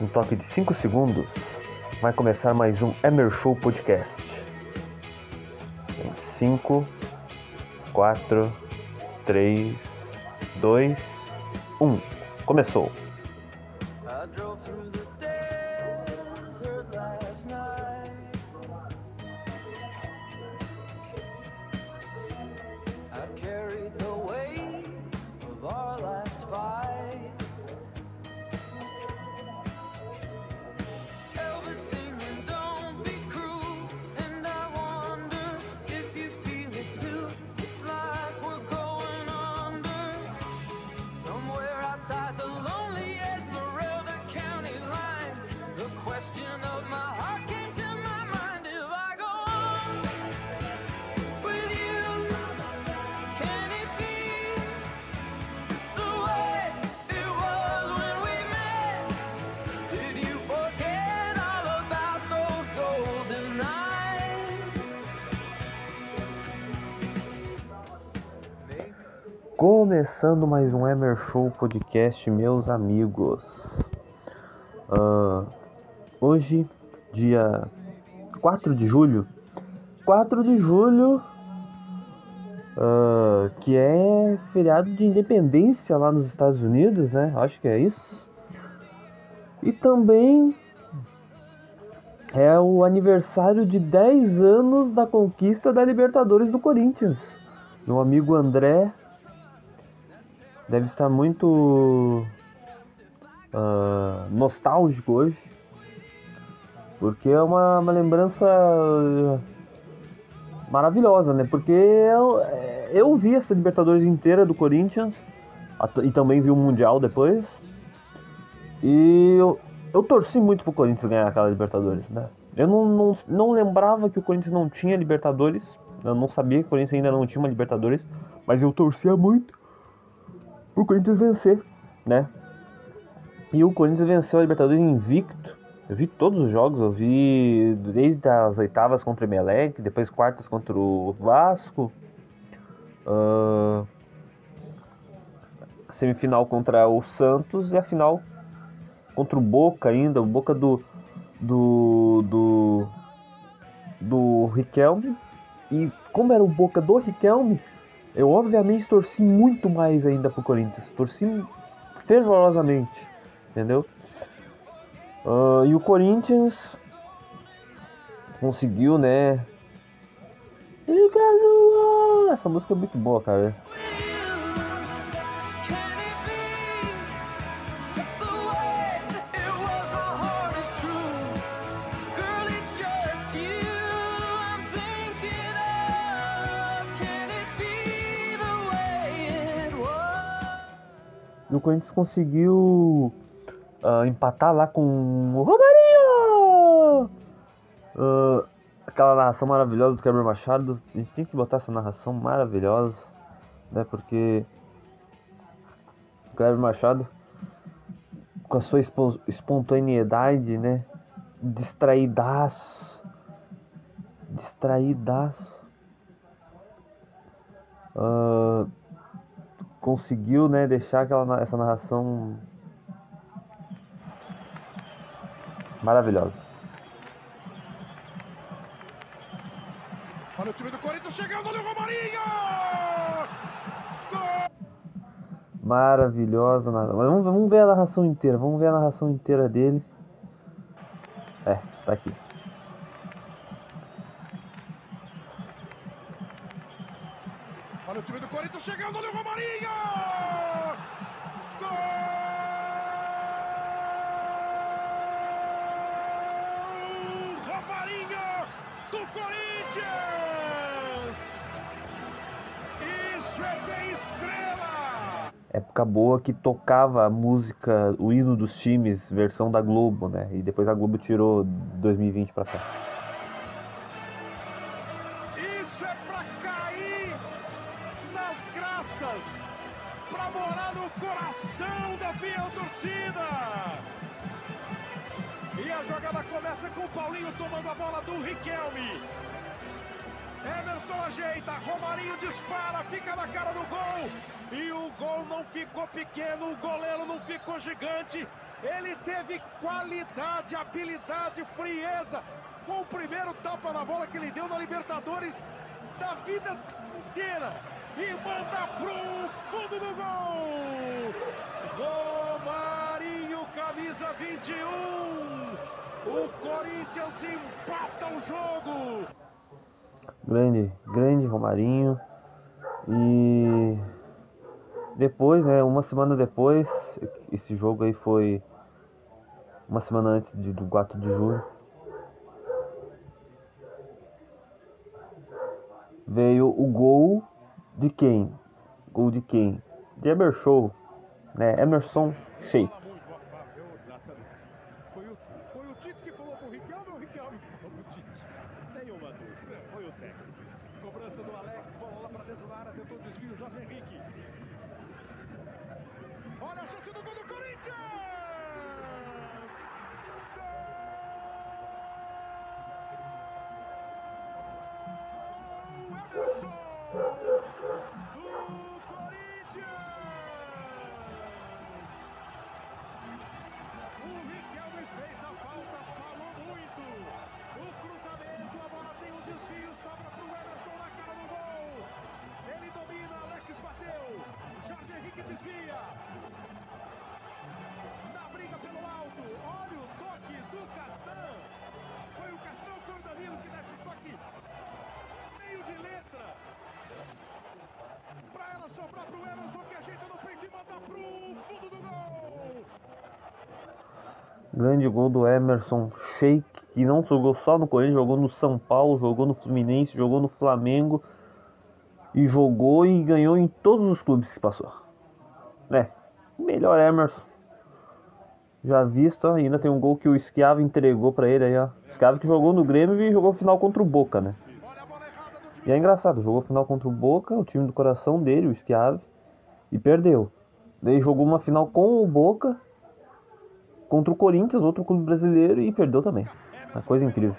um toque de 5 segundos, vai começar mais um Emer Show Podcast. 5, 4, 3, 2, 1. Começou! Começando mais um Emer Show Podcast, meus amigos. Uh, hoje, dia 4 de julho. 4 de julho, uh, que é feriado de independência lá nos Estados Unidos, né? Acho que é isso. E também é o aniversário de 10 anos da conquista da Libertadores do Corinthians. Meu amigo André deve estar muito uh, nostálgico hoje, porque é uma, uma lembrança maravilhosa, né? Porque eu, eu vi essa Libertadores inteira do Corinthians e também vi o Mundial depois. E eu, eu torci muito pro Corinthians ganhar aquela Libertadores, né? Eu não, não, não lembrava que o Corinthians não tinha Libertadores. Eu não sabia que o Corinthians ainda não tinha uma Libertadores. Mas eu torcia muito pro Corinthians vencer, né? E o Corinthians venceu a Libertadores invicto. Eu vi todos os jogos, eu vi desde as oitavas contra o Emelec, depois quartas contra o Vasco, uh, semifinal contra o Santos e a final contra o Boca ainda, o Boca do do do, do Riquelme. E como era o Boca do Riquelme, eu obviamente torci muito mais ainda pro Corinthians. Torci fervorosamente, entendeu? Uh, e o Corinthians conseguiu, né? Essa música é muito boa, cara. O Corinthians conseguiu uh, empatar lá com o Romarinho! Uh, aquela narração maravilhosa do Gabriel Machado. A gente tem que botar essa narração maravilhosa, né? Porque o Gabriel Machado, com a sua espontaneidade, né? Distraídaço. Distraídaço. Uh, conseguiu né, deixar aquela, essa narração maravilhosa. Olha o time do Corinthians chegando, olha o Romarinho! Maravilhosa narração. Vamos, vamos ver a narração inteira, vamos ver a narração inteira dele. É, tá aqui. Olha o time do Corinthians chegando, olha o Romarinho! Gol! Romarinho do Corinthians! Isso é bem estrela! Época boa que tocava a música, o hino dos times, versão da Globo, né? E depois a Globo tirou 2020 pra cá. Torcida. E a jogada começa com o Paulinho tomando a bola do Riquelme. Emerson ajeita, Romarinho dispara, fica na cara do gol. E o gol não ficou pequeno, o goleiro não ficou gigante. Ele teve qualidade, habilidade, frieza. Foi o primeiro tapa na bola que ele deu na Libertadores da vida inteira. E manda pro fundo do gol. Romarinho, camisa 21. O Corinthians empata o jogo. Grande, grande Romarinho. E depois, né, uma semana depois, esse jogo aí foi uma semana antes de, do 4 de julho. Veio o gol de quem? Gol de quem? De Emerson, né? Emerson Sheik. Emerson Sheik, que não jogou só no Corinthians, jogou no São Paulo, jogou no Fluminense, jogou no Flamengo e jogou e ganhou em todos os clubes que passou. É, melhor Emerson. Já visto, ainda tem um gol que o Schiavo entregou pra ele aí, ó. Schiavo que jogou no Grêmio e jogou final contra o Boca, né? E é engraçado, jogou final contra o Boca, o time do coração dele, o Schiave, e perdeu. Daí jogou uma final com o Boca contra o Corinthians, outro clube brasileiro, e perdeu também. Uma coisa incrível.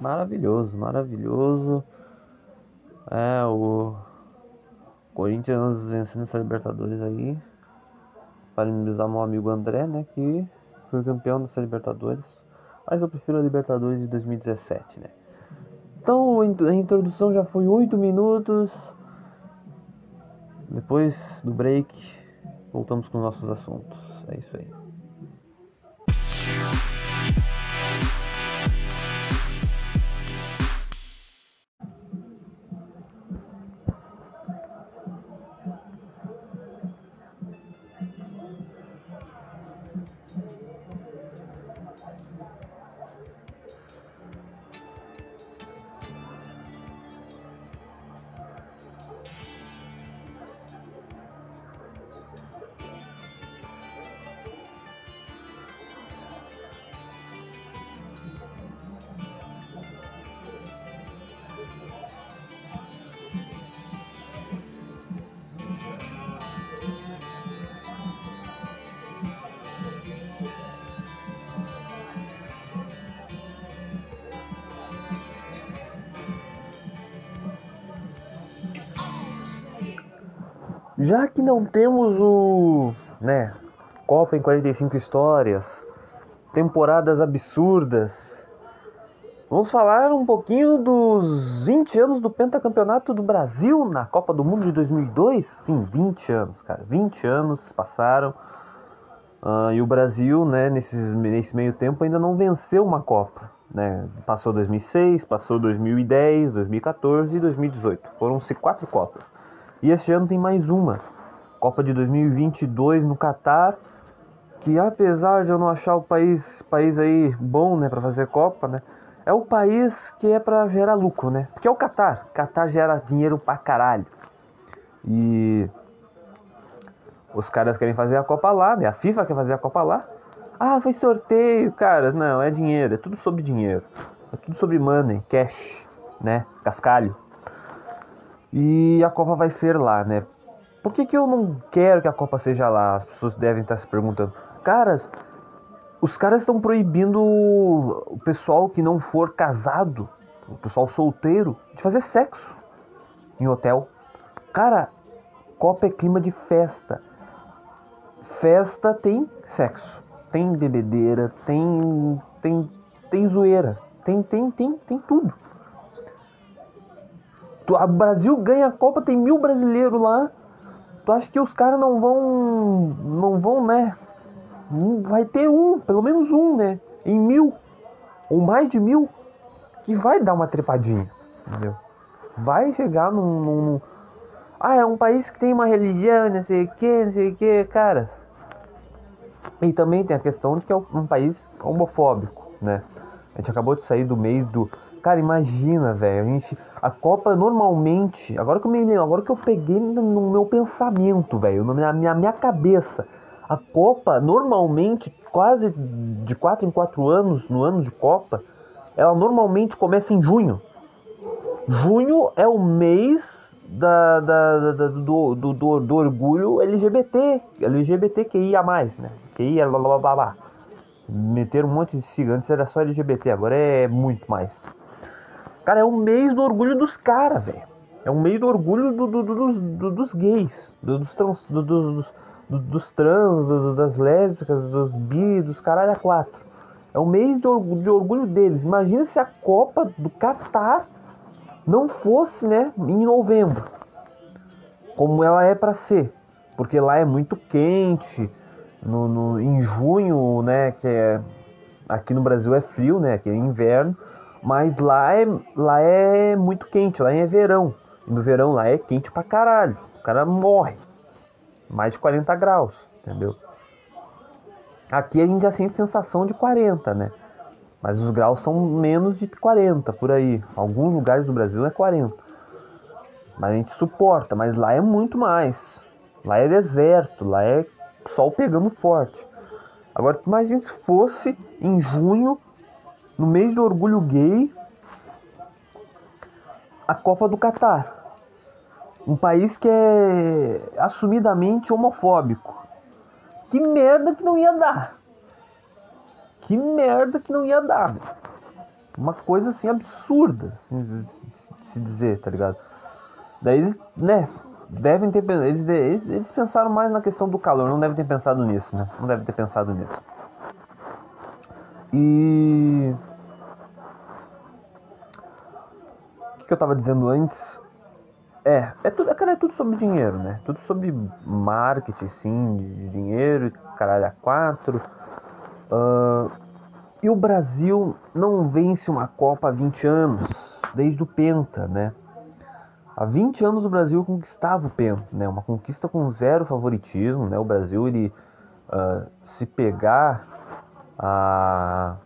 Maravilhoso, maravilhoso. É, o Corinthians vencendo essa Libertadores aí. Parabenizar meu amigo André, né, que foi campeão dessa Libertadores. Mas eu prefiro a Libertadores de 2017, né. Então, a in- a introdução já foi 8 minutos. Depois do break, voltamos com nossos assuntos. É isso aí. Já que não temos o, né, Copa em 45 histórias, temporadas absurdas, vamos falar um pouquinho dos 20 anos do pentacampeonato do Brasil na Copa do Mundo de 2002? Sim, 20 anos, cara, 20 anos passaram. ah, e o Brasil, né, nesses, nesse meio tempo ainda não venceu uma Copa. né? Passou 2006, passou 2010, 2014 e 2018. Foram-se quatro Copas. E este ano tem mais uma. Copa de 2022 no Catar, que apesar de eu não achar o país, país aí bom, né, para fazer Copa, né? É o país que é para gerar lucro, né? Porque é o Catar. Catar gera dinheiro pra caralho. E os caras querem fazer a Copa lá, né? A FIFA quer fazer a Copa lá. Ah, foi sorteio, caras. Não, é dinheiro, é tudo sobre dinheiro. É tudo sobre money, cash, né? Cascalho. E a Copa vai ser lá, né? Por que, que eu não quero que a Copa seja lá? As pessoas devem estar se perguntando. Caras, os caras estão proibindo o pessoal que não for casado, o pessoal solteiro, de fazer sexo em hotel. Cara, Copa é clima de festa. Festa tem sexo tem bebedeira, tem tem tem zoeira, tem tem tem tem tudo. O Brasil ganha a Copa, tem mil brasileiros lá. Tu acha que os caras não vão não vão, né? Vai ter um, pelo menos um, né? Em mil ou mais de mil que vai dar uma trepadinha, entendeu? Vai chegar num, num ah, é um país que tem uma religião, não sei o que, não sei o que, caras e também tem a questão de que é um país homofóbico, né? A gente acabou de sair do meio do. Cara, imagina, velho. A gente. A Copa normalmente. Agora que eu me lembro, agora que eu peguei no meu pensamento, velho. Na minha, minha cabeça. A Copa, normalmente, quase de 4 em 4 anos, no ano de Copa, ela normalmente começa em junho. Junho é o mês da, da, da do, do, do, do, orgulho LGBT, LGBTQIA+, né? QIA, blá, blá, blá, blá. Meteram um monte de sigla, antes era só LGBT, agora é muito mais. Cara, é o mês do orgulho dos caras, velho. É o mês do orgulho do, do, do, dos, dos gays, dos trans, dos, dos trans, das lésbicas, dos bi, dos caralho a quatro. É o mês de orgulho, de orgulho deles. Imagina se a Copa do Catar não fosse, né, em novembro, como ela é para ser, porque lá é muito quente, no, no, em junho, né, que é aqui no Brasil é frio, né, que é inverno, mas lá é, lá é muito quente, lá é verão, e no verão lá é quente pra caralho, o cara morre, mais de 40 graus, entendeu? Aqui a gente já sente sensação de 40, né? Mas os graus são menos de 40 por aí. Alguns lugares do Brasil é 40. Mas a gente suporta, mas lá é muito mais. Lá é deserto, lá é sol pegando forte. Agora imagine se fosse em junho, no mês do orgulho gay, a Copa do Catar. Um país que é assumidamente homofóbico. Que merda que não ia dar que merda que não ia dar. Uma coisa assim absurda, assim, se dizer, tá ligado? Daí eles, né, devem ter eles, eles, eles pensaram mais na questão do calor, não devem ter pensado nisso, né? Não devem ter pensado nisso. E o que, eu tava dizendo antes? É, é tudo, cara, é tudo sobre dinheiro, né? Tudo sobre marketing, sim, de dinheiro, caralho a quatro. Uh, e o Brasil não vence uma Copa há 20 anos, desde o Penta, né? Há 20 anos o Brasil conquistava o Penta, né? Uma conquista com zero favoritismo, né? O Brasil, ele uh, se pegar a,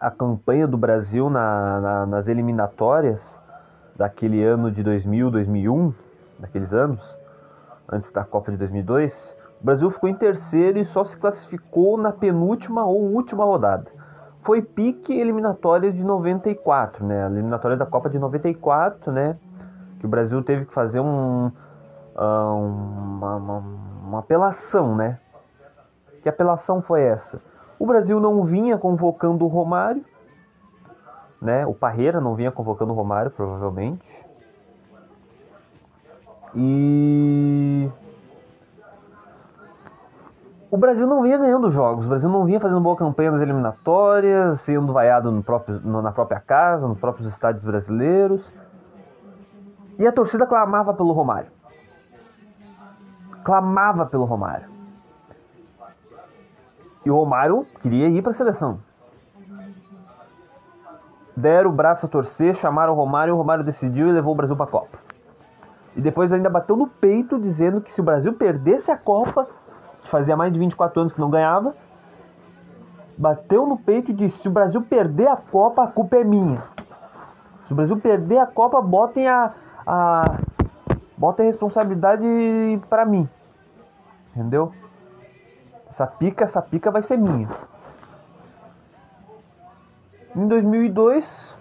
a campanha do Brasil na, na, nas eliminatórias daquele ano de 2000, 2001, daqueles anos, antes da Copa de 2002, o Brasil ficou em terceiro e só se classificou na penúltima ou última rodada. Foi pique eliminatórias de 94, né? A eliminatória da Copa de 94, né? Que o Brasil teve que fazer um, ah, uma, uma, uma apelação, né? Que apelação foi essa? O Brasil não vinha convocando o Romário, né? O Parreira não vinha convocando o Romário, provavelmente. E o Brasil não vinha ganhando jogos, o Brasil não vinha fazendo boa campanha nas eliminatórias, sendo vaiado no próprio, no, na própria casa, nos próprios estádios brasileiros. E a torcida clamava pelo Romário. Clamava pelo Romário. E o Romário queria ir para a seleção. deram o braço a torcer, chamaram o Romário, o Romário decidiu e levou o Brasil para a Copa. E depois ainda bateu no peito dizendo que se o Brasil perdesse a Copa, fazia mais de 24 anos que não ganhava, bateu no peito e disse: se o Brasil perder a Copa, a culpa é minha. Se o Brasil perder a Copa, botem a, a botem a responsabilidade para mim. Entendeu? Essa pica, essa pica vai ser minha. Em 2002,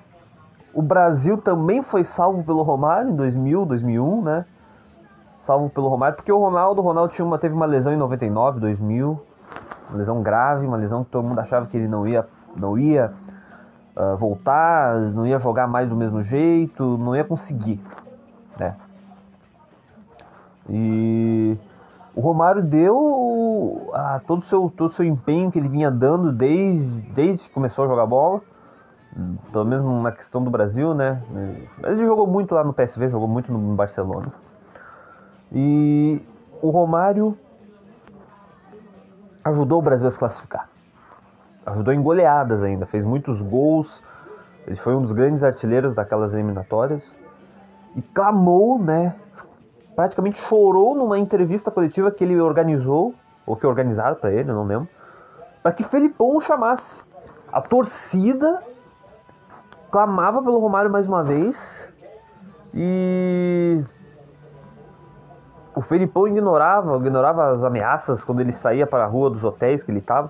o Brasil também foi salvo pelo Romário em 2000, 2001, né? Salvo pelo Romário, porque o Ronaldo, o Ronaldo tinha uma, teve uma lesão em 99, 2000, uma lesão grave, uma lesão que todo mundo achava que ele não ia, não ia uh, voltar, não ia jogar mais do mesmo jeito, não ia conseguir, né? E o Romário deu ah, todo o seu, todo seu empenho que ele vinha dando desde, desde que começou a jogar bola pelo menos na questão do Brasil, né? Ele jogou muito lá no PSV, jogou muito no Barcelona. E o Romário ajudou o Brasil a se classificar. Ajudou em goleadas ainda, fez muitos gols. Ele foi um dos grandes artilheiros daquelas eliminatórias. E clamou, né? Praticamente chorou numa entrevista coletiva que ele organizou, ou que organizaram para ele, não lembro, para que Felipão o chamasse. A torcida clamava pelo Romário mais uma vez. E o Felipão ignorava, ignorava as ameaças quando ele saía para a rua dos hotéis que ele estava.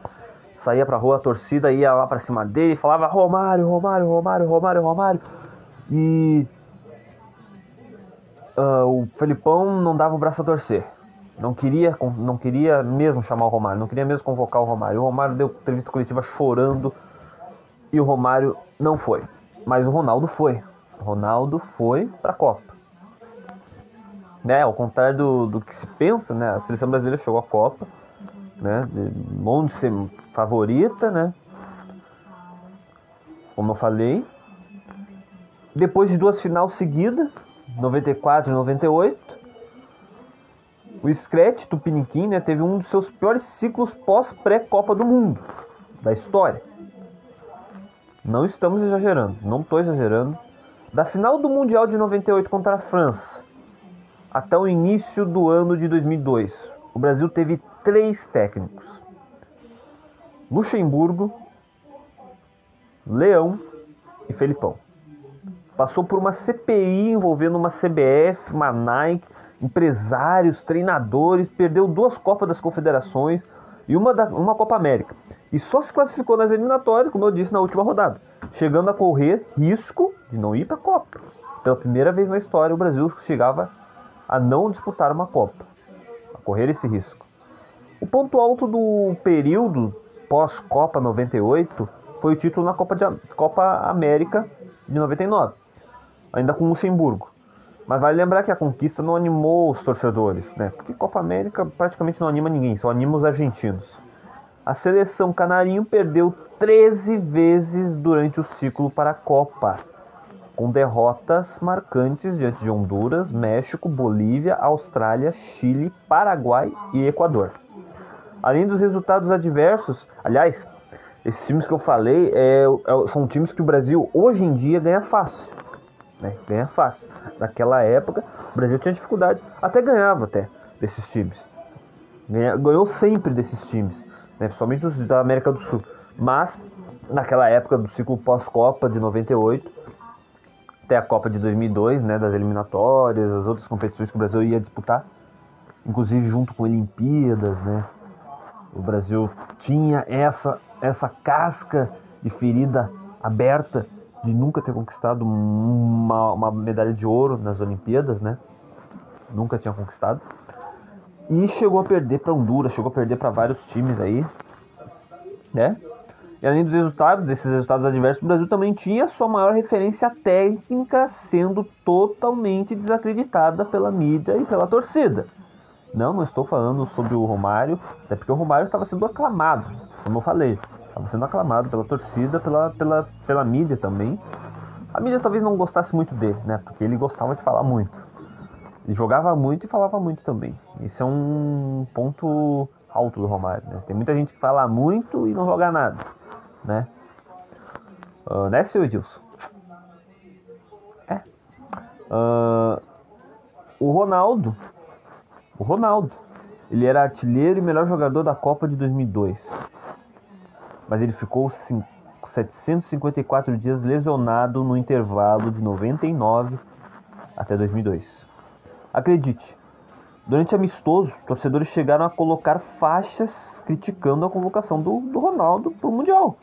Saía para a rua, a torcida ia lá para cima dele falava Romário, Romário, Romário, Romário, Romário. E uh, o Felipão não dava o braço a torcer. Não queria, não queria mesmo chamar o Romário, não queria mesmo convocar o Romário. O Romário deu entrevista coletiva chorando e o Romário não foi. Mas o Ronaldo foi. O Ronaldo foi para a Copa. Né, ao contrário do, do que se pensa, né, a seleção brasileira chegou à Copa, né, longe de ser favorita, né, como eu falei. Depois de duas finais seguidas, 94 e 98, o Scratch Tupiniquim né, teve um dos seus piores ciclos pós-pré-Copa do Mundo da história. Não estamos exagerando, não estou exagerando. Da final do Mundial de 98 contra a França até o início do ano de 2002, o Brasil teve três técnicos: Luxemburgo, Leão e Felipão. Passou por uma CPI envolvendo uma CBF, uma Nike, empresários, treinadores, perdeu duas Copas das Confederações e uma, da, uma Copa América e só se classificou nas eliminatórias, como eu disse na última rodada, chegando a correr risco de não ir para a Copa. Pela primeira vez na história, o Brasil chegava a não disputar uma Copa, a correr esse risco. O ponto alto do período pós-Copa 98 foi o título na Copa, de, Copa América de 99, ainda com Luxemburgo. Mas vale lembrar que a conquista não animou os torcedores, né? Porque Copa América praticamente não anima ninguém, só anima os argentinos. A seleção canarinho perdeu 13 vezes durante o ciclo para a Copa, com derrotas marcantes diante de Honduras, México, Bolívia, Austrália, Chile, Paraguai e Equador. Além dos resultados adversos, aliás, esses times que eu falei é, é, são times que o Brasil hoje em dia ganha fácil. Né? Ganha fácil. Naquela época, o Brasil tinha dificuldade, até ganhava até desses times. Ganha, ganhou sempre desses times né, principalmente os da América do Sul. Mas, naquela época do ciclo pós-Copa de 98, até a Copa de 2002, né, das eliminatórias, as outras competições que o Brasil ia disputar, inclusive junto com Olimpíadas, né, o Brasil tinha essa, essa casca de ferida aberta de nunca ter conquistado uma, uma medalha de ouro nas Olimpíadas, né? Nunca tinha conquistado. E chegou a perder para Honduras, chegou a perder para vários times aí, né? E além dos resultados, desses resultados adversos, o Brasil também tinha sua maior referência técnica sendo totalmente desacreditada pela mídia e pela torcida. Não, não estou falando sobre o Romário, até porque o Romário estava sendo aclamado, como eu falei. Estava sendo aclamado pela torcida, pela, pela, pela mídia também. A mídia talvez não gostasse muito dele, né? Porque ele gostava de falar muito. Ele jogava muito e falava muito também. Esse é um ponto alto do Romário. Né? Tem muita gente que fala muito e não joga nada. Né, uh, né seu Edilson? Uh, o Ronaldo, o Ronaldo, ele era artilheiro e melhor jogador da Copa de 2002. Mas ele ficou 754 dias lesionado no intervalo de 99 até 2002. Acredite, durante amistoso, torcedores chegaram a colocar faixas criticando a convocação do, do Ronaldo para o Mundial.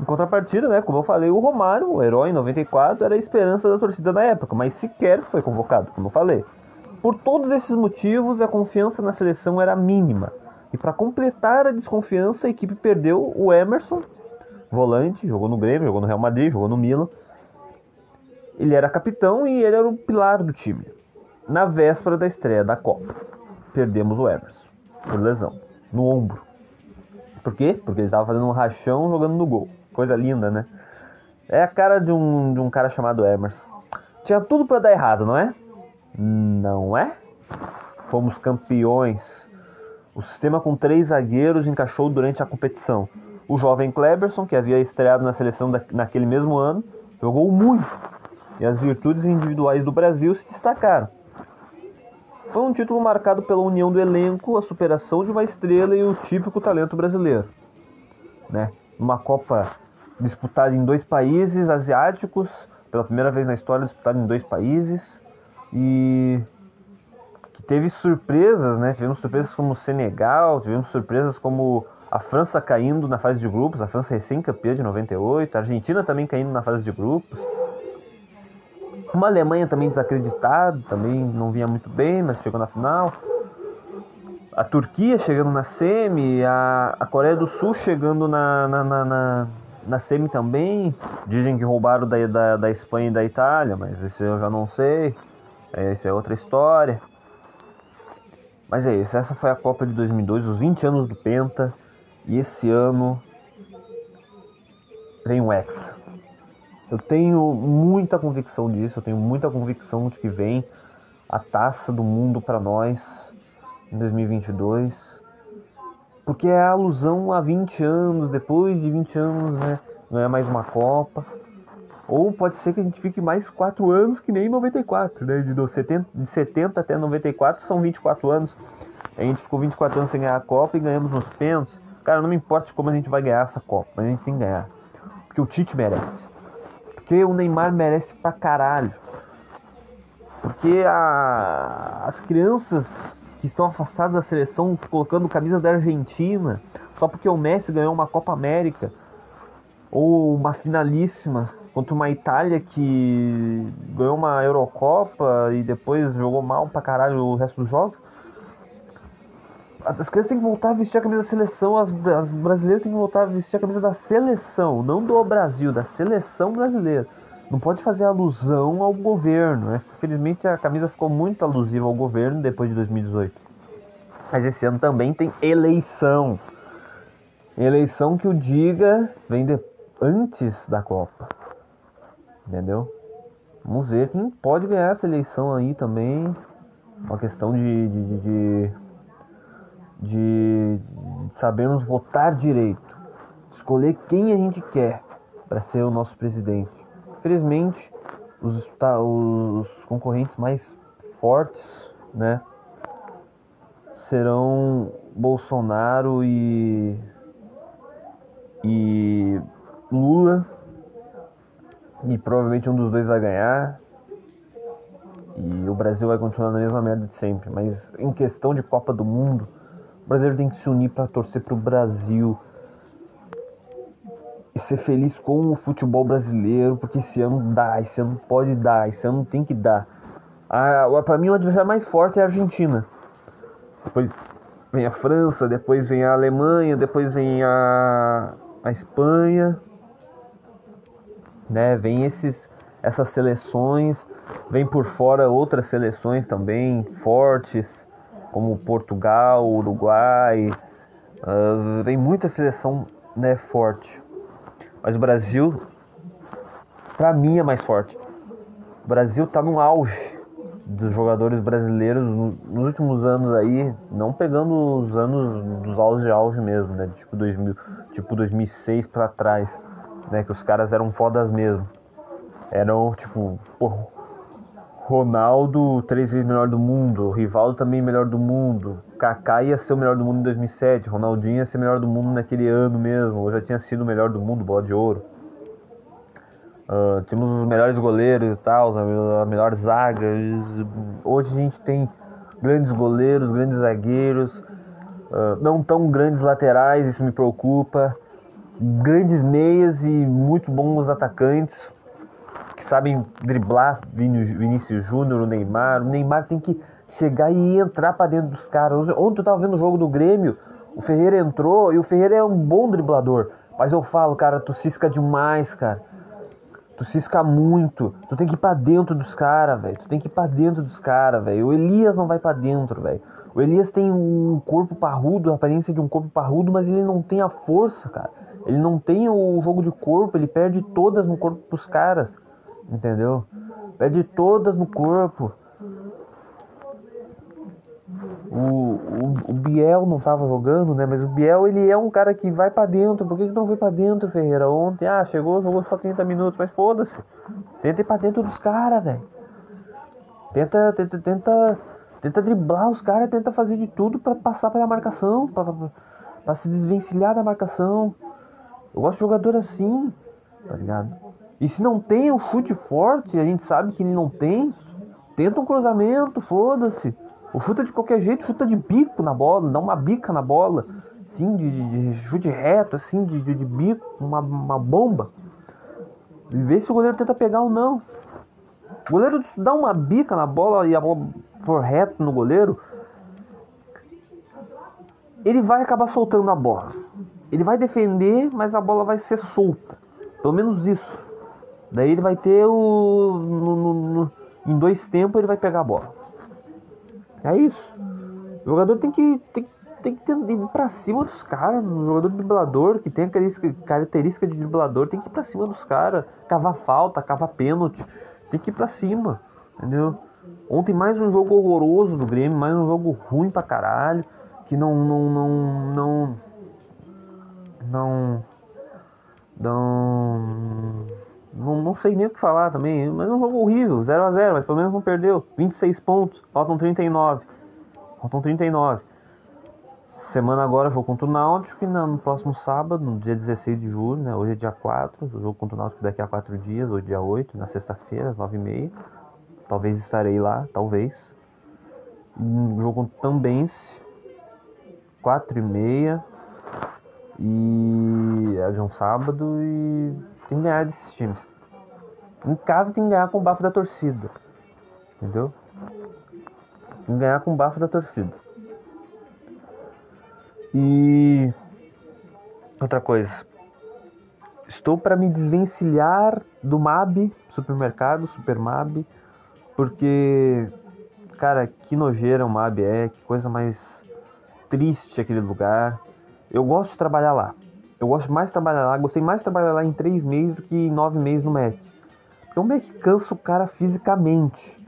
Em contrapartida, né, como eu falei, o Romário, o herói em 94, era a esperança da torcida na época, mas sequer foi convocado, como eu falei. Por todos esses motivos, a confiança na seleção era mínima. E para completar a desconfiança, a equipe perdeu o Emerson, volante, jogou no Grêmio, jogou no Real Madrid, jogou no Milan. Ele era capitão e ele era o pilar do time. Na véspera da estreia da Copa, perdemos o Emerson por lesão no ombro. Por quê? Porque ele estava fazendo um rachão jogando no gol. Coisa linda, né? É a cara de um, de um cara chamado Emerson. Tinha tudo para dar errado, não é? Não é? Fomos campeões. O sistema com três zagueiros encaixou durante a competição. O jovem Kleberson, que havia estreado na seleção da, naquele mesmo ano, jogou muito. E as virtudes individuais do Brasil se destacaram. Foi um título marcado pela união do elenco, a superação de uma estrela e o típico talento brasileiro. Né? Uma Copa disputada em dois países asiáticos, pela primeira vez na história disputada em dois países, e que teve surpresas, né? Tivemos surpresas como o Senegal, tivemos surpresas como a França caindo na fase de grupos, a França recém-campeã de 98, a Argentina também caindo na fase de grupos. Uma Alemanha também desacreditada, também não vinha muito bem, mas chegou na final. A Turquia chegando na semi, a, a Coreia do Sul chegando na, na, na, na, na semi também. Dizem que roubaram da, da, da Espanha e da Itália, mas esse eu já não sei. Essa é outra história. Mas é isso, essa foi a Copa de 2002, os 20 anos do Penta. E esse ano vem o Hexa. Eu tenho muita convicção disso, eu tenho muita convicção de que vem a taça do mundo para nós em 2022. Porque é a alusão a 20 anos, depois de 20 anos, né? Não é mais uma Copa. Ou pode ser que a gente fique mais 4 anos que nem 94, né? De 70, de 70 até 94 são 24 anos. A gente ficou 24 anos sem ganhar a Copa e ganhamos nos pênaltis. Cara, não me importa como a gente vai ganhar essa Copa, mas a gente tem que ganhar. Porque o Tite merece. Porque o Neymar merece pra caralho. Porque a... as crianças que estão afastadas da seleção colocando camisa da Argentina só porque o Messi ganhou uma Copa América ou uma finalíssima contra uma Itália que ganhou uma Eurocopa e depois jogou mal pra caralho o resto dos jogos. As crianças têm que voltar a vestir a camisa da seleção, as, as brasileiras têm que voltar a vestir a camisa da seleção, não do Brasil, da seleção brasileira. Não pode fazer alusão ao governo, né? Infelizmente a camisa ficou muito alusiva ao governo depois de 2018. Mas esse ano também tem eleição. Eleição que o diga vem de, antes da Copa. Entendeu? Vamos ver quem pode ganhar essa eleição aí também. Uma questão de, de, de de sabermos votar direito, escolher quem a gente quer para ser o nosso presidente. Infelizmente, os, tá, os concorrentes mais fortes, né, serão Bolsonaro e e Lula e provavelmente um dos dois vai ganhar e o Brasil vai continuar na mesma merda de sempre. Mas em questão de Copa do Mundo brasileiro tem que se unir para torcer para o Brasil e ser feliz com o futebol brasileiro, porque esse ano dá, esse ano pode dar, esse ano tem que dar. Para mim, o adversário mais forte é a Argentina. Depois vem a França, depois vem a Alemanha, depois vem a, a Espanha. Né? Vem esses, essas seleções, vem por fora outras seleções também fortes como Portugal, Uruguai, uh, vem muita seleção né, forte. Mas o Brasil, para mim, é mais forte. O Brasil está no auge dos jogadores brasileiros nos últimos anos aí, não pegando os anos dos auge de auge mesmo, né? Tipo 2000, tipo 2006 para trás, né? Que os caras eram fodas mesmo. Eram tipo, porra, Ronaldo, três vezes melhor do mundo. Rivaldo também melhor do mundo. Kaká ia ser o melhor do mundo em 2007. Ronaldinho ia ser o melhor do mundo naquele ano mesmo. Ou já tinha sido o melhor do mundo, bola de ouro. Uh, tínhamos os melhores goleiros e tal, a melhor zaga. Hoje a gente tem grandes goleiros, grandes zagueiros, uh, não tão grandes laterais, isso me preocupa. Grandes meias e muito bons atacantes que sabem driblar Vinícius Júnior, o Neymar. O Neymar tem que chegar e entrar para dentro dos caras. Ontem eu tava vendo o jogo do Grêmio, o Ferreira entrou e o Ferreira é um bom driblador. Mas eu falo, cara, tu cisca demais, cara. Tu cisca muito. Tu tem que ir pra dentro dos caras, velho. Tu tem que ir pra dentro dos caras, velho. O Elias não vai para dentro, velho. O Elias tem um corpo parrudo, a aparência de um corpo parrudo, mas ele não tem a força, cara. Ele não tem o jogo de corpo, ele perde todas no corpo pros caras. Entendeu? Perde todas no corpo. O, o, o, Biel não tava jogando, né? Mas o Biel, ele é um cara que vai para dentro. Por que, que não foi para dentro, Ferreira? Ontem, ah, chegou, jogou só 30 minutos, mas foda-se. Tenta ir pra dentro dos caras, velho. Tenta, tenta, tenta, tenta driblar os caras, tenta fazer de tudo para passar pela marcação, para se desvencilhar da marcação. Eu gosto de jogador assim, tá ligado? E se não tem um chute forte, a gente sabe que ele não tem, tenta um cruzamento, foda-se. Ou chuta de qualquer jeito, chuta de bico na bola, dá uma bica na bola, sim, de, de, de chute reto, assim, de, de, de bico, uma, uma bomba. E vê se o goleiro tenta pegar ou não. O goleiro dá uma bica na bola e a bola for reto no goleiro, ele vai acabar soltando a bola. Ele vai defender, mas a bola vai ser solta. Pelo menos isso. Daí ele vai ter o. No, no, no, em dois tempos ele vai pegar a bola. É isso. O jogador tem que, tem, tem que ir pra cima dos caras. O jogador driblador, que tem a característica de driblador, tem que ir pra cima dos caras. Cavar falta, cavar pênalti. Tem que ir pra cima. Entendeu? Ontem mais um jogo horroroso do Grêmio, mais um jogo ruim pra caralho. Que não. não. não. não. Não, não não, não sei nem o que falar também, mas é um jogo horrível, 0 a 0 mas pelo menos não perdeu. 26 pontos, faltam 39. Faltam 39. Semana agora, jogo contra o Náutico, e no próximo sábado, no dia 16 de julho, né? Hoje é dia 4, o jogo contra o Náutico daqui a 4 dias, hoje é dia 8, na sexta-feira, às 9h30. Talvez estarei lá, talvez. Um jogo contra o Tambense, 4h30. E é de um sábado e tem que ganhar desses times. Em casa tem que ganhar com o bafo da torcida. Entendeu? Tem que ganhar com o bafo da torcida. E outra coisa. Estou para me desvencilhar do MAB, supermercado, Supermab, porque cara, que nojeira o MAB é, que coisa mais triste aquele lugar. Eu gosto de trabalhar lá. Eu gosto mais de trabalhar lá, gostei mais de trabalhar lá em três meses do que em nove meses no Mac. Porque o Mac cansa o cara fisicamente.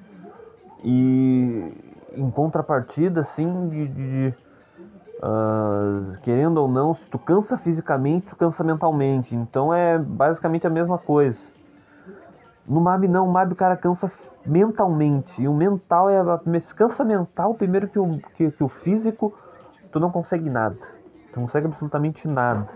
E em contrapartida, assim, de, de uh, querendo ou não, se tu cansa fisicamente, tu cansa mentalmente. Então é basicamente a mesma coisa. No MAB não, o MAB o cara cansa mentalmente. E o mental é. Se cansa mental, primeiro que o, que, que o físico, tu não consegue nada. Tu não consegue absolutamente nada.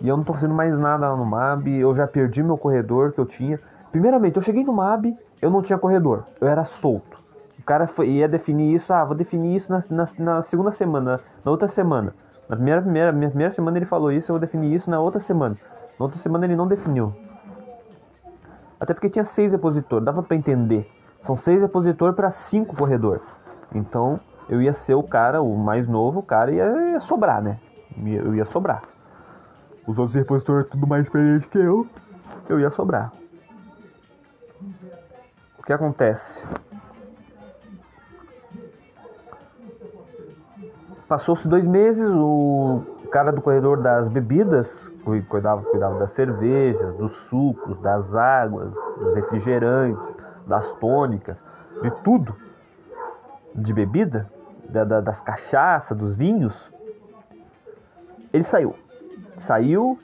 E eu não tô fazendo mais nada lá no MAB. Eu já perdi meu corredor que eu tinha. Primeiramente, eu cheguei no MAB, eu não tinha corredor. Eu era solto. O cara foi, ia definir isso. Ah, vou definir isso na, na, na segunda semana, na outra semana. Na primeira, primeira, minha primeira semana ele falou isso, eu vou definir isso na outra semana. Na outra semana ele não definiu. Até porque tinha seis repositores, dava para entender. São seis repositores para cinco corredor. Então eu ia ser o cara, o mais novo, o cara ia, ia sobrar, né? Eu ia sobrar os outros repositores tudo mais experientes que eu, eu ia sobrar. O que acontece? Passou-se dois meses, o cara do corredor das bebidas, cuidava, cuidava das cervejas, dos sucos, das águas, dos refrigerantes, das tônicas, de tudo, de bebida, da, da, das cachaças, dos vinhos, ele saiu saiu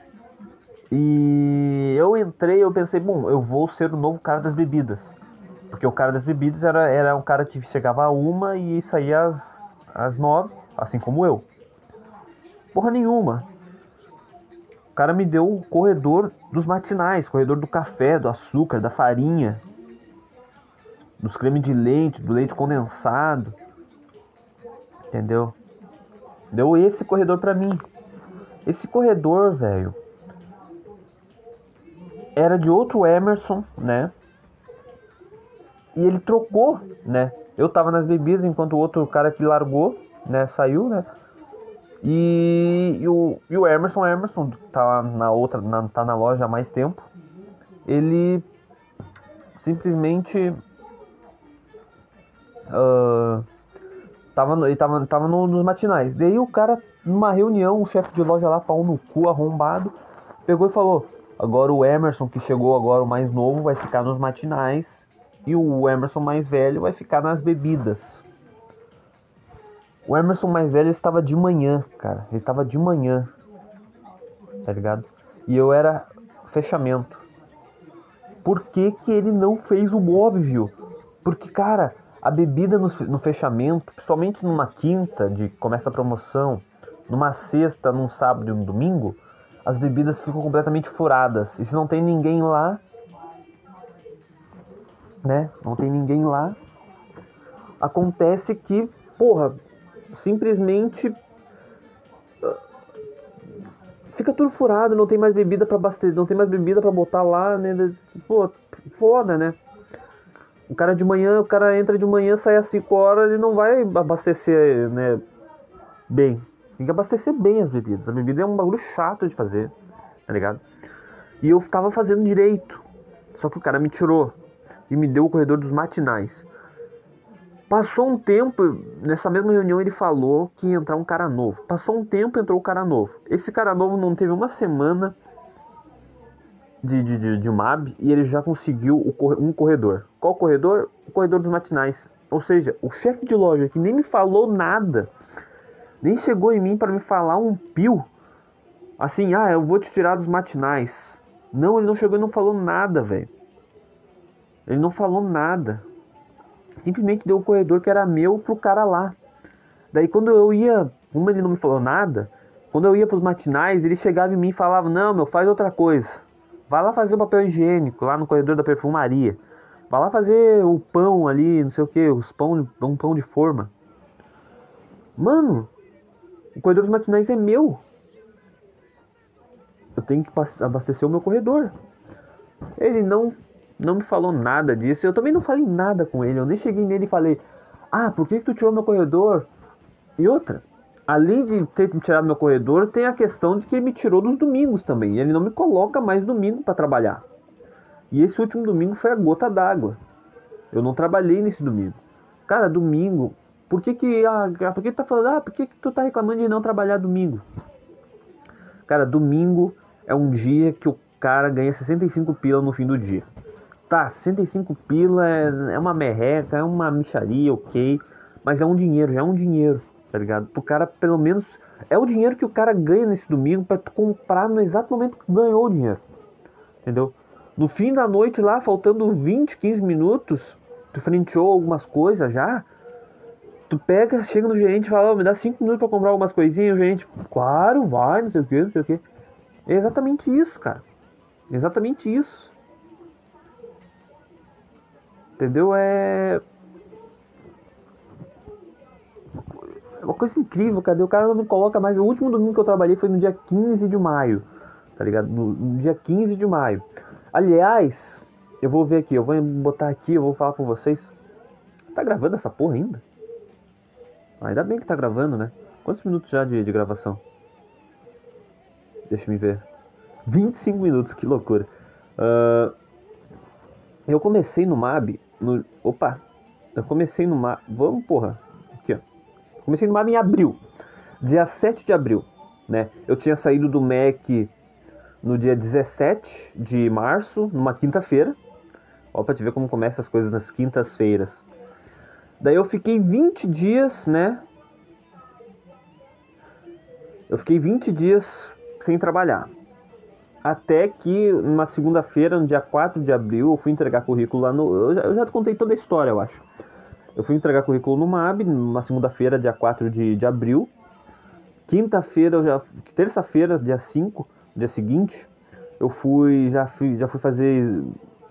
e eu entrei, eu pensei, bom, eu vou ser o novo cara das bebidas. Porque o cara das bebidas era, era um cara que chegava a uma e saía às, às nove, assim como eu. Porra nenhuma. O cara me deu o corredor dos matinais, corredor do café, do açúcar, da farinha, dos cremes de leite, do leite condensado. Entendeu? Deu esse corredor pra mim. Esse corredor, velho, era de outro Emerson, né? E ele trocou, né? Eu tava nas bebidas enquanto o outro cara que largou, né, saiu, né? E, e, o, e o Emerson, Emerson, tá na outra, na, tá na loja há mais tempo. Ele simplesmente uh, tava, ele tava, tava no, nos matinais. Daí o cara, numa reunião, o chefe de loja lá, pau no cu, arrombado, pegou e falou: Agora o Emerson, que chegou agora, o mais novo, vai ficar nos matinais. E o Emerson mais velho vai ficar nas bebidas. O Emerson mais velho estava de manhã, cara. Ele estava de manhã. Tá ligado? E eu era fechamento. Por que, que ele não fez o óbvio? Porque, cara, a bebida no, no fechamento, principalmente numa quinta de começa a promoção, numa sexta, num sábado e num domingo, as bebidas ficam completamente furadas. E se não tem ninguém lá, né? Não tem ninguém lá. Acontece que, porra, simplesmente ah, fica tudo furado, não tem mais bebida para abastecer, não tem mais bebida para botar lá, né? Pô, foda, né? O cara de manhã, o cara entra de manhã, sai às 5 horas, ele não vai abastecer, né, bem. Tem que abastecer bem as bebidas. A bebida é um bagulho chato de fazer, tá ligado? E eu tava fazendo direito. Só que o cara me tirou e me deu o corredor dos matinais. Passou um tempo, nessa mesma reunião ele falou que ia entrar um cara novo. Passou um tempo, entrou o um cara novo. Esse cara novo não teve uma semana de, de, de, de MAB e ele já conseguiu um corredor. Qual corredor? O corredor dos matinais. Ou seja, o chefe de loja que nem me falou nada, nem chegou em mim para me falar um pio, assim, ah, eu vou te tirar dos matinais. Não, ele não chegou e não falou nada, velho. Ele não falou nada. Simplesmente deu o corredor que era meu pro cara lá. Daí quando eu ia, como ele não me falou nada, quando eu ia pros matinais, ele chegava em mim e falava: Não, meu, faz outra coisa. Vai lá fazer o papel higiênico lá no corredor da perfumaria. Vai lá fazer o pão ali, não sei o que, os pão, um pão de forma. Mano, o corredor dos matinais é meu. Eu tenho que abastecer o meu corredor. Ele não não me falou nada disso. Eu também não falei nada com ele. Eu nem cheguei nele e falei: Ah, por que, que tu tirou meu corredor? E outra, além de ter me tirado meu corredor, tem a questão de que ele me tirou dos domingos também. Ele não me coloca mais domingo para trabalhar. E esse último domingo foi a gota d'água. Eu não trabalhei nesse domingo. Cara, domingo. Por que que, ah, por que tu tá falando, ah, por que que tu tá reclamando de não trabalhar domingo? Cara, domingo é um dia que o cara ganha 65 pila no fim do dia. Tá, 65 pila é, é uma merreca, é uma micharia, ok. Mas é um dinheiro, já é um dinheiro, tá ligado? Pro cara, pelo menos, é o dinheiro que o cara ganha nesse domingo para comprar no exato momento que ganhou o dinheiro. Entendeu? No fim da noite lá, faltando 20, 15 minutos, tu frenteou algumas coisas já. Tu pega, chega no gerente e fala, oh, me dá 5 minutos para comprar algumas coisinhas, o gerente, claro, vai, não sei o que, não sei o que. É exatamente isso, cara. Exatamente isso. Entendeu? É. É uma coisa incrível, cadê? O cara não me coloca mais. O último domingo que eu trabalhei foi no dia 15 de maio. Tá ligado? No, no dia 15 de maio. Aliás, eu vou ver aqui, eu vou botar aqui, eu vou falar com vocês. Tá gravando essa porra ainda? Ah, ainda bem que tá gravando, né? Quantos minutos já de, de gravação? Deixa eu me ver. 25 minutos, que loucura. Uh, eu comecei no MAB no, opa, eu comecei no MAB. Vamos, porra. Aqui, ó. Comecei no MAB em abril. Dia 7 de abril. Né? Eu tinha saído do MEC no dia 17 de março, numa quinta-feira. Ó, pra te ver como começam as coisas nas quintas-feiras. Daí eu fiquei 20 dias, né? Eu fiquei 20 dias sem trabalhar. Até que numa segunda-feira, no dia 4 de abril, eu fui entregar currículo lá no. Eu já, eu já contei toda a história, eu acho. Eu fui entregar currículo no MAB, numa segunda-feira, dia 4 de, de abril. Quinta-feira, eu já. Terça-feira, dia 5, dia seguinte, eu fui. Já fui, já fui fazer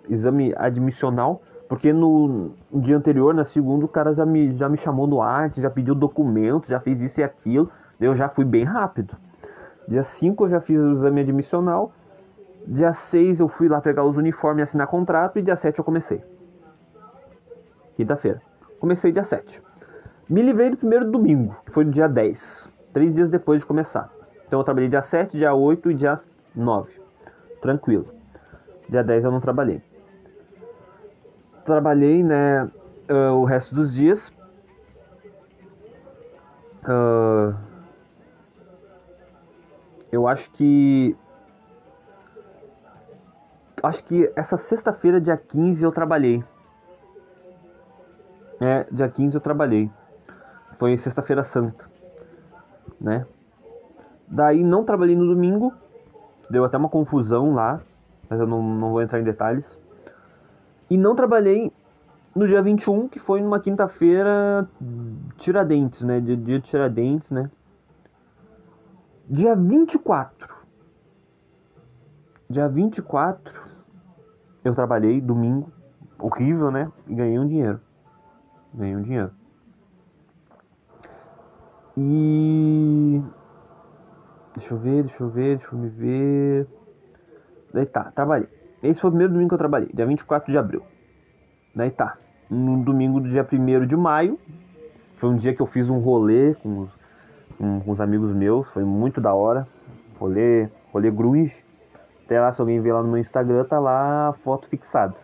exame admissional. Porque no dia anterior, na segunda, o cara já me, já me chamou no arte, já pediu documento, já fez isso e aquilo. Eu já fui bem rápido. Dia 5 eu já fiz o exame admissional. Dia 6 eu fui lá pegar os uniformes e assinar contrato. E dia 7 eu comecei. Quinta-feira. Comecei dia 7. Me livrei do primeiro domingo, que foi no dia 10. Três dias depois de começar. Então eu trabalhei dia 7, dia 8 e dia 9. Tranquilo. Dia 10 eu não trabalhei trabalhei, né, uh, o resto dos dias. Uh, eu acho que. Acho que essa sexta-feira, dia 15, eu trabalhei. É, dia 15 eu trabalhei. Foi sexta-feira santa, né? Daí não trabalhei no domingo. Deu até uma confusão lá, mas eu não, não vou entrar em detalhes. E não trabalhei no dia 21, que foi numa quinta-feira, Tiradentes, né? Dia, dia de Tiradentes, né? Dia 24. Dia 24, eu trabalhei domingo, horrível, né? E ganhei um dinheiro. Ganhei um dinheiro. E. Deixa eu ver, deixa eu ver, deixa eu me ver. Daí tá, trabalhei. Esse foi o primeiro domingo que eu trabalhei, dia 24 de abril. Daí tá. No domingo do dia 1 de maio, foi um dia que eu fiz um rolê com os, com, com os amigos meus, foi muito da hora. Rolê, rolê grunge. Até lá, se alguém ver lá no meu Instagram, tá lá a foto fixada.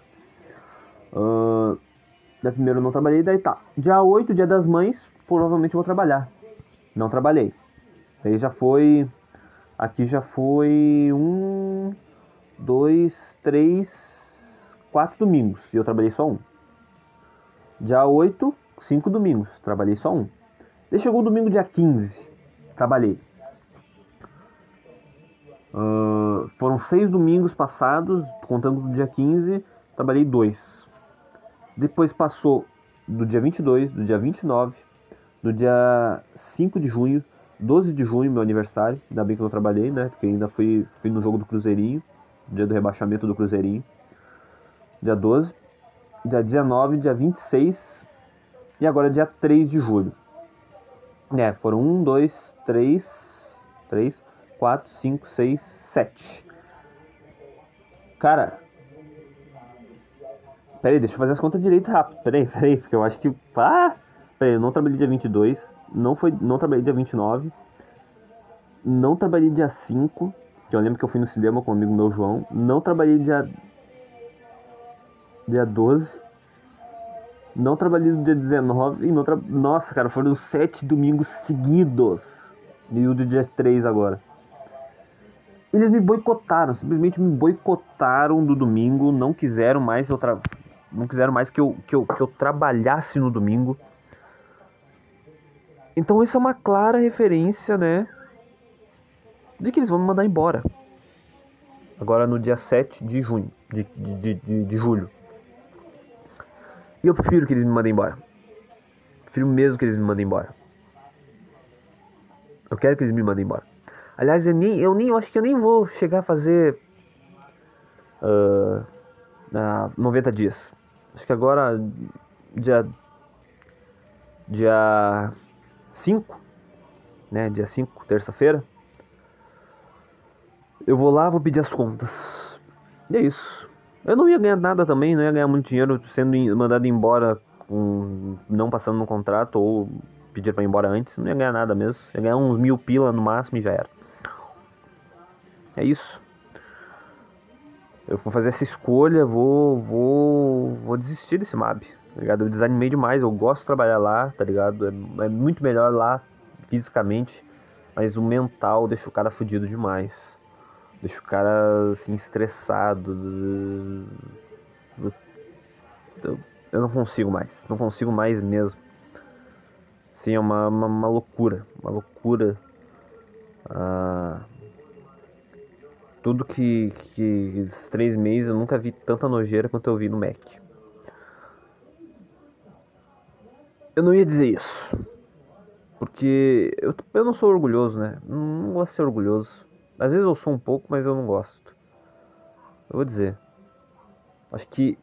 Uh, da primeira eu não trabalhei, daí tá. Dia 8, dia das mães, provavelmente eu vou trabalhar. Não trabalhei. Aí já foi. Aqui já foi um dois, três, quatro domingos e eu trabalhei só um. Dia 8, cinco domingos, trabalhei só um. Daí chegou o domingo dia 15, trabalhei. Uh, foram seis domingos passados, contando do dia 15, trabalhei dois. Depois passou do dia 22, do dia 29, do dia 5 de junho, 12 de junho, meu aniversário. Ainda bem que eu não trabalhei, né? Porque ainda fui, fui no jogo do Cruzeirinho dia do rebaixamento do Cruzeirinho. Dia 12, dia 19, dia 26 e agora dia 3 de julho. É, foram 1, 2, 3, 3, 4, 5, 6, 7. Cara, peraí, deixa eu fazer as contas direito rápido. Peraí, peraí, porque eu acho que. Ah! Peraí, eu não trabalhei dia 22, não, foi, não trabalhei dia 29, não trabalhei dia 5 que eu lembro que eu fui no cinema com um amigo meu, João. Não trabalhei dia. Dia 12. Não trabalhei no dia 19. E não tra... Nossa, cara, foram sete domingos seguidos. E o do dia 3 agora. Eles me boicotaram, simplesmente me boicotaram do domingo. Não quiseram mais eu tra... Não quiseram mais que eu, que, eu, que eu trabalhasse no domingo. Então isso é uma clara referência, né? de que eles vão me mandar embora. Agora no dia 7 de junho, de, de, de, de julho. E eu prefiro que eles me mandem embora. Prefiro mesmo que eles me mandem embora. Eu quero que eles me mandem embora. Aliás, eu nem, eu nem eu acho que eu nem vou chegar a fazer uh, uh, 90 dias. Acho que agora dia dia 5, né, dia 5, terça-feira, eu vou lá, vou pedir as contas. E é isso. Eu não ia ganhar nada também, não ia ganhar muito dinheiro sendo mandado embora com, não passando no contrato ou pedir para ir embora antes. Não ia ganhar nada mesmo. Ia ganhar uns mil pila no máximo e já era. É isso. Eu vou fazer essa escolha, vou, vou, vou desistir desse MAB, tá ligado? Eu desanimei demais, eu gosto de trabalhar lá, tá ligado? É, é muito melhor lá fisicamente, mas o mental deixa o cara fudido demais. Deixa o cara assim estressado. Eu, não consigo mais. Não consigo mais mesmo. Sim, é uma, uma, uma loucura. Uma loucura. Ah, tudo que, que esses três meses eu nunca vi tanta nojeira quanto eu vi no Mac. Eu não ia dizer isso. Porque eu, eu não sou orgulhoso, né? Não gosto de ser orgulhoso. Às vezes eu sou um pouco, mas eu não gosto. Eu vou dizer. Acho que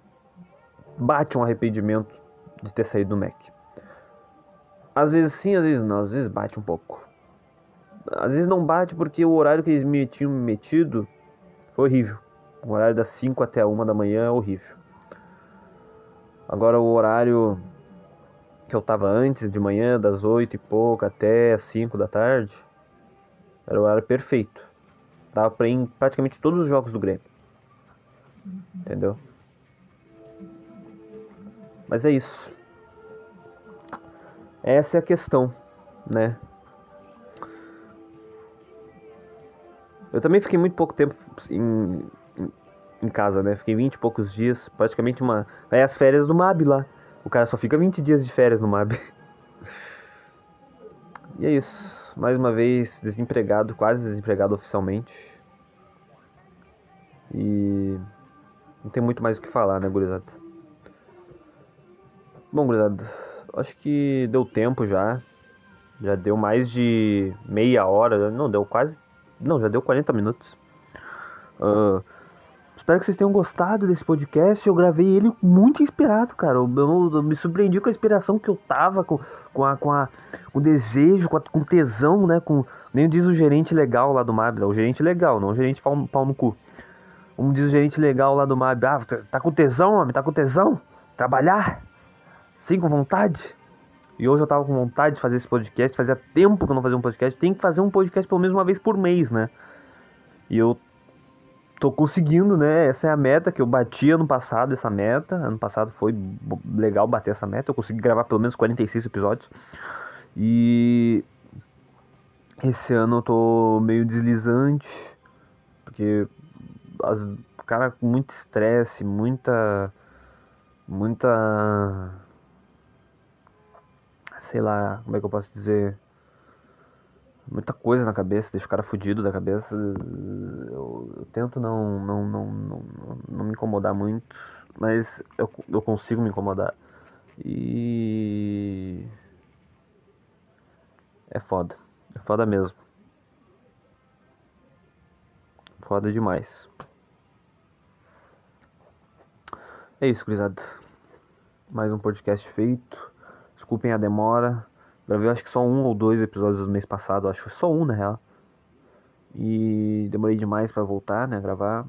bate um arrependimento de ter saído do Mac. Às vezes sim, às vezes não. Às vezes bate um pouco. Às vezes não bate porque o horário que eles me tinham metido foi horrível. O horário das 5 até a 1 da manhã é horrível. Agora o horário que eu tava antes de manhã, das 8 e pouco até as 5 da tarde, era o horário perfeito. Dava pra ir em praticamente todos os jogos do Grêmio. Entendeu? Mas é isso. Essa é a questão, né? Eu também fiquei muito pouco tempo em, em, casa, né? Fiquei 20 e poucos dias, praticamente uma. É as férias do MAB lá. O cara só fica 20 dias de férias no MAB. E é isso. Mais uma vez, desempregado, quase desempregado oficialmente. E. Não tem muito mais o que falar, né, gurizada? Bom, gurizada, acho que deu tempo já. Já deu mais de meia hora. Não, deu quase não, já deu 40 minutos. Uh, espero que vocês tenham gostado desse podcast. Eu gravei ele muito inspirado, cara. Eu, eu, eu me surpreendi com a inspiração que eu tava, com, com, a, com, a, com o desejo, com, a, com tesão, né? Com, nem diz o gerente legal lá do MAB, o gerente legal, não o gerente pau, pau no cu. Como diz o gerente legal lá do MAB, ah, tá com tesão, homem, tá com tesão? Trabalhar? Sim, com vontade? E hoje eu tava com vontade de fazer esse podcast, fazia tempo que eu não fazia um podcast. Tem que fazer um podcast pelo menos uma vez por mês, né? E eu tô conseguindo, né? Essa é a meta que eu bati ano passado, essa meta. Ano passado foi legal bater essa meta. Eu consegui gravar pelo menos 46 episódios. E esse ano eu tô meio deslizante, porque as, cara com muito estresse, muita muita sei lá, como é que eu posso dizer? Muita coisa na cabeça, deixa o cara fudido da cabeça. Eu, eu tento não, não, não, não, não me incomodar muito, mas eu, eu consigo me incomodar. E. É foda. É foda mesmo. Foda demais. É isso, gurizada. Mais um podcast feito. Desculpem a demora. Gravei acho que só um ou dois episódios do mês passado, acho que só um na real. E demorei demais para voltar, né, gravar.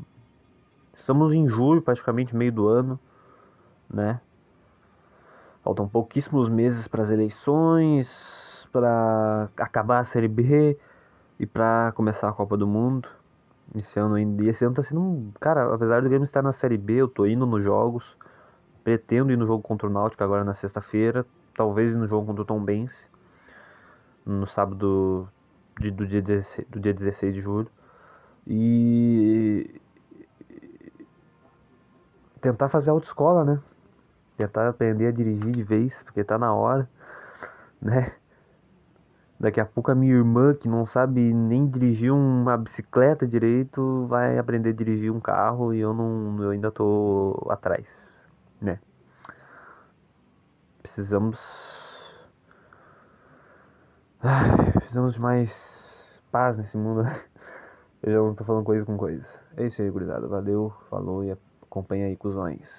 Estamos em julho, praticamente meio do ano, né? Faltam pouquíssimos meses para as eleições, para acabar a Série B e para começar a Copa do Mundo. Esse ano ainda, e esse ano tá sendo um, cara, apesar do Grêmio estar na Série B, eu tô indo nos jogos. Pretendo ir no jogo contra o Náutico agora na sexta-feira talvez no jogo contra o Tom Benz, no sábado de, do, dia 16, do dia 16 de julho. E tentar fazer autoescola, né? Tentar aprender a dirigir de vez, porque tá na hora, né? Daqui a pouco a minha irmã, que não sabe nem dirigir uma bicicleta direito, vai aprender a dirigir um carro e eu não eu ainda tô atrás, né? Precisamos. Precisamos de mais paz nesse mundo. Eu já não tô falando coisa com coisa. É isso aí, gurizada. Valeu, falou e acompanha aí, cuzões.